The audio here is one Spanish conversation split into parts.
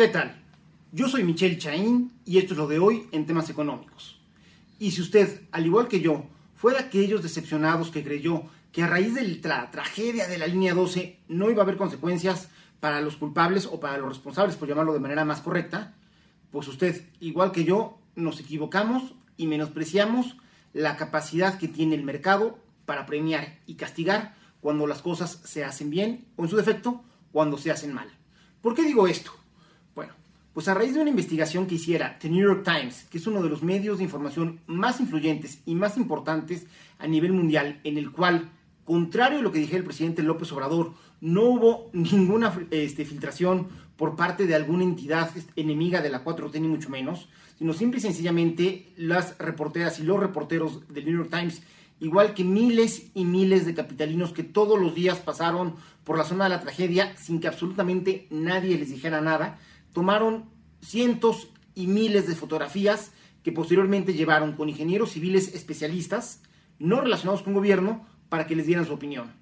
¿Qué tal? Yo soy Michelle Chaín y esto es lo de hoy en temas económicos. Y si usted, al igual que yo, fue de aquellos decepcionados que creyó que a raíz de la tragedia de la línea 12 no iba a haber consecuencias para los culpables o para los responsables, por llamarlo de manera más correcta, pues usted, igual que yo, nos equivocamos y menospreciamos la capacidad que tiene el mercado para premiar y castigar cuando las cosas se hacen bien o en su defecto cuando se hacen mal. ¿Por qué digo esto? Pues a raíz de una investigación que hiciera The New York Times, que es uno de los medios de información más influyentes y más importantes a nivel mundial, en el cual, contrario a lo que dije el presidente López Obrador, no hubo ninguna este, filtración por parte de alguna entidad enemiga de la 4T, ni mucho menos, sino simple y sencillamente las reporteras y los reporteros del New York Times igual que miles y miles de capitalinos que todos los días pasaron por la zona de la tragedia sin que absolutamente nadie les dijera nada, tomaron cientos y miles de fotografías que posteriormente llevaron con ingenieros civiles especialistas no relacionados con gobierno para que les dieran su opinión.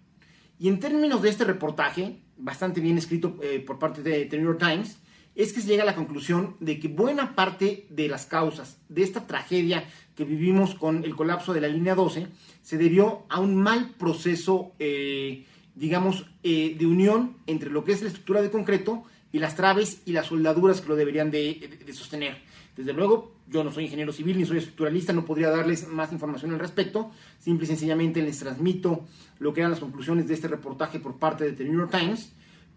Y en términos de este reportaje, bastante bien escrito eh, por parte de The New York Times, es que se llega a la conclusión de que buena parte de las causas de esta tragedia que vivimos con el colapso de la línea 12 se debió a un mal proceso, eh, digamos, eh, de unión entre lo que es la estructura de concreto y las traves y las soldaduras que lo deberían de, sostener. Desde luego, yo no soy ingeniero civil ni soy estructuralista, no podría darles más información al respecto. Simple y sencillamente les transmito lo que eran las conclusiones de este reportaje por parte de The New York Times.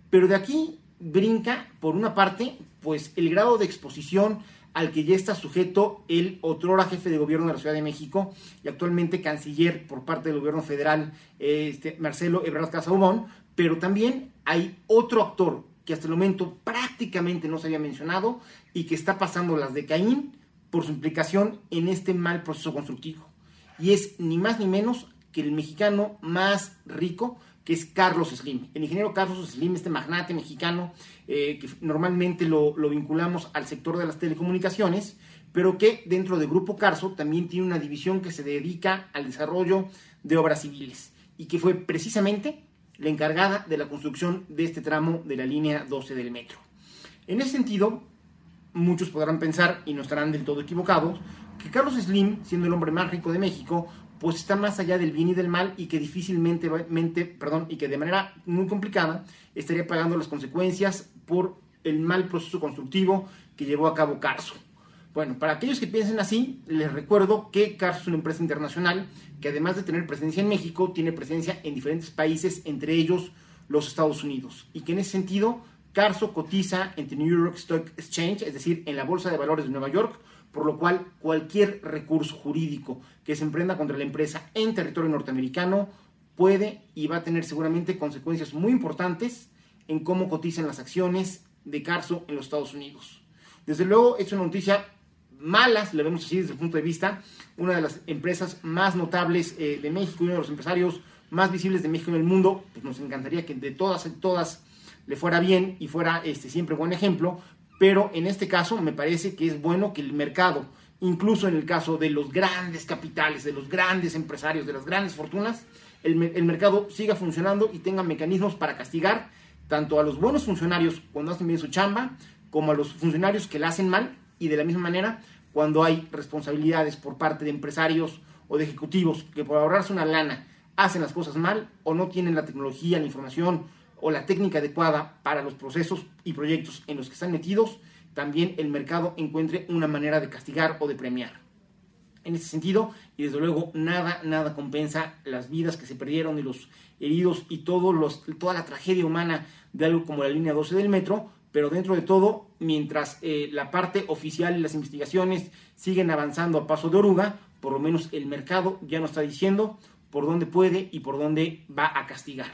Pero de aquí brinca, por una parte, pues el grado de exposición al que ya está sujeto el otrora jefe de gobierno de la Ciudad de México y actualmente canciller por parte del gobierno federal, este, Marcelo Ebrard Casaubon, pero también hay otro actor que hasta el momento prácticamente no se había mencionado y que está pasando las de Caín por su implicación en este mal proceso constructivo. Y es ni más ni menos que el mexicano más rico, que es Carlos Slim. El ingeniero Carlos Slim, este magnate mexicano, eh, que normalmente lo, vinculamos al sector de las telecomunicaciones, pero que dentro del Grupo Carso también tiene una división que se dedica al desarrollo de obras civiles y que fue precisamente la encargada de la construcción de este tramo de la línea 12 del metro. En ese sentido, muchos podrán pensar, y no estarán del todo equivocados, que Carlos Slim, siendo el hombre más rico de México, pues está más allá del bien y del mal y que difícilmente, perdón, y que de manera muy complicada estaría pagando las consecuencias por el mal proceso constructivo que llevó a cabo Carso. Bueno, para aquellos que piensen así, les recuerdo que Carso es una empresa internacional que además de tener presencia en México, tiene presencia en diferentes países, entre ellos los Estados Unidos. Y que en ese sentido, Carso cotiza en New York Stock Exchange, es decir, en la Bolsa de Valores de Nueva York, por lo cual cualquier recurso jurídico que se emprenda contra la empresa en territorio norteamericano puede y va a tener seguramente consecuencias muy importantes en cómo cotizan las acciones de Carso en los Estados Unidos. Desde luego, es una noticia mala, si la vemos así desde el punto de vista, una de las empresas más notables eh, de México uno de los empresarios más visibles de México en el mundo, pues nos encantaría que de todas, todas le fuera bien y fuera este, siempre buen ejemplo, pero en este caso me parece que es bueno que el mercado, incluso en el caso de los grandes capitales, de los grandes empresarios, de las grandes fortunas, el, mercado siga funcionando y tenga mecanismos para castigar tanto a los buenos funcionarios cuando hacen bien su chamba, como a los funcionarios que la hacen mal y de la misma manera cuando hay responsabilidades por parte de empresarios o de ejecutivos que por ahorrarse una lana hacen las cosas mal o no tienen la tecnología, la información o la técnica adecuada para los procesos y proyectos en los que están metidos, también el mercado encuentre una manera de castigar o de premiar. En ese sentido, y desde luego nada, nada compensa las vidas que se perdieron y los heridos y todos los, toda la tragedia humana de algo como la línea 12 del metro, pero dentro de todo, mientras eh, la parte oficial y las investigaciones siguen avanzando a paso de oruga, por lo menos el mercado ya nos está diciendo por dónde puede y por dónde va a castigar.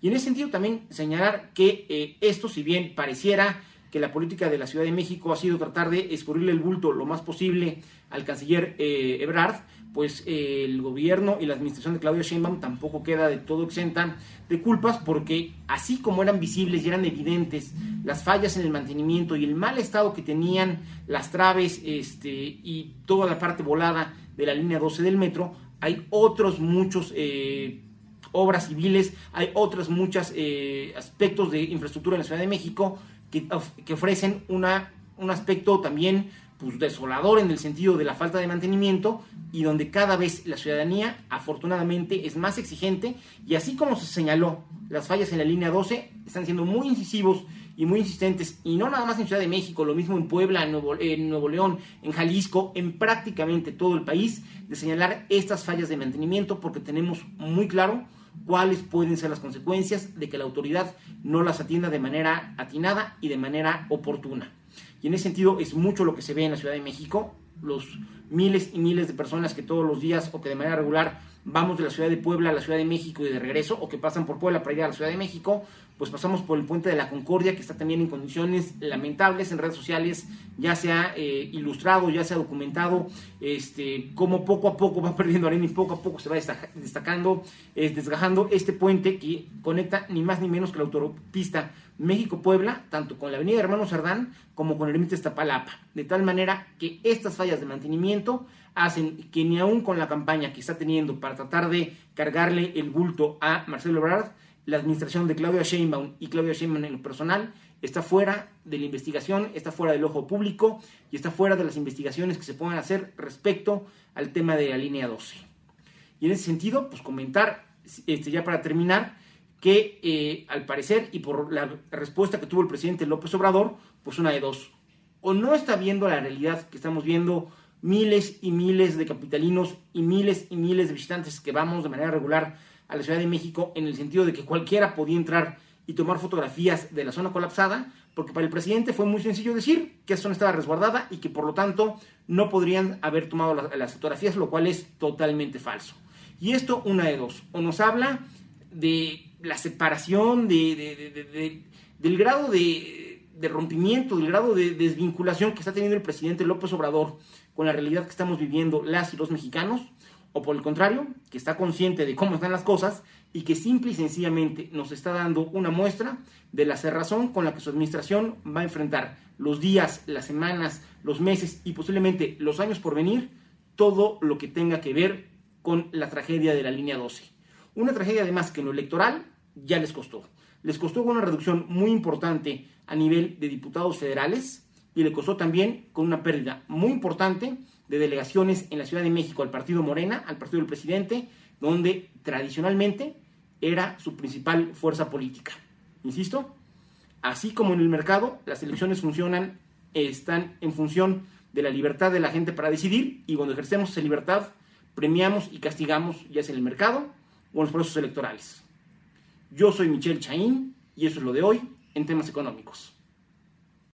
Y en ese sentido también señalar que eh, esto, si bien pareciera que la política de la Ciudad de México ha sido tratar de escurrirle el bulto lo más posible al canciller eh, Ebrard, pues eh, el gobierno y la administración de Claudia Sheinbaum tampoco queda de todo exenta de culpas porque así como eran visibles y eran evidentes las fallas en el mantenimiento y el mal estado que tenían las traves este, y toda la parte volada de la línea 12 del metro, hay otros muchos obras civiles, hay otros muchos eh, aspectos de infraestructura en la Ciudad de México que, ofrecen una, un aspecto también pues, desolador en el sentido de la falta de mantenimiento y donde cada vez la ciudadanía afortunadamente es más exigente y así como se señaló las fallas en la línea 12 están siendo muy incisivos y muy insistentes y no nada más en Ciudad de México, lo mismo en Puebla, en Nuevo León, en Jalisco, en prácticamente todo el país de señalar estas fallas de mantenimiento porque tenemos muy claro cuáles pueden ser las consecuencias de que la autoridad no las atienda de manera atinada y de manera oportuna. Y en ese sentido es mucho lo que se ve en la Ciudad de México, los miles y miles de personas que todos los días o que de manera regular vamos de la ciudad de Puebla a la Ciudad de México y de regreso, o que pasan por Puebla para ir a la Ciudad de México, pues pasamos por el puente de la Concordia, que está también en condiciones lamentables en redes sociales, ya se ha eh, ilustrado, ya se ha documentado, este, cómo poco a poco va perdiendo arena y poco a poco se va destacando, desgajando este puente que conecta ni más ni menos que la autopista México-Puebla, tanto con la avenida Hermano Sardán como con el límite Iztapalapa, de tal manera que estas fallas de mantenimiento hacen que ni aún con la campaña que está teniendo para tratar de cargarle el bulto a Marcelo Ebrard, la administración de Claudia Sheinbaum y Claudia Sheinbaum en lo personal está fuera de la investigación, está fuera del ojo público y está fuera de las investigaciones que se puedan hacer respecto al tema de la línea 12. Y en ese sentido, pues comentar, este, ya para terminar, que eh, al parecer y por la respuesta que tuvo el presidente López Obrador, pues una de dos, o no está viendo la realidad que estamos viendo miles y miles de capitalinos y miles y miles de visitantes que vamos de manera regular a la Ciudad de México en el sentido de que cualquiera podía entrar y tomar fotografías de la zona colapsada, porque para el presidente fue muy sencillo decir que esa zona estaba resguardada y que por lo tanto no podrían haber tomado las, fotografías, lo cual es totalmente falso. Y esto una de dos, o nos habla de la separación, de, del grado de, de rompimiento, del grado de desvinculación que está teniendo el presidente López Obrador con la realidad que estamos viviendo las y los mexicanos, o por el contrario, que está consciente de cómo están las cosas y que simple y sencillamente nos está dando una muestra de la cerrazón con la que su administración va a enfrentar los días, las semanas, los meses y posiblemente los años por venir, todo lo que tenga que ver con la tragedia de la línea 12. Una tragedia además que en lo electoral ya les costó. Les costó una reducción muy importante a nivel de diputados federales y le costó también con una pérdida muy importante de delegaciones en la Ciudad de México al partido Morena, al partido del presidente, donde tradicionalmente era su principal fuerza política. Insisto, así como en el mercado, las elecciones funcionan, están en función de la libertad de la gente para decidir y cuando ejercemos esa libertad, premiamos y castigamos ya sea en el mercado o en los procesos electorales. Yo soy Michelle Chaín y eso es lo de hoy en temas económicos.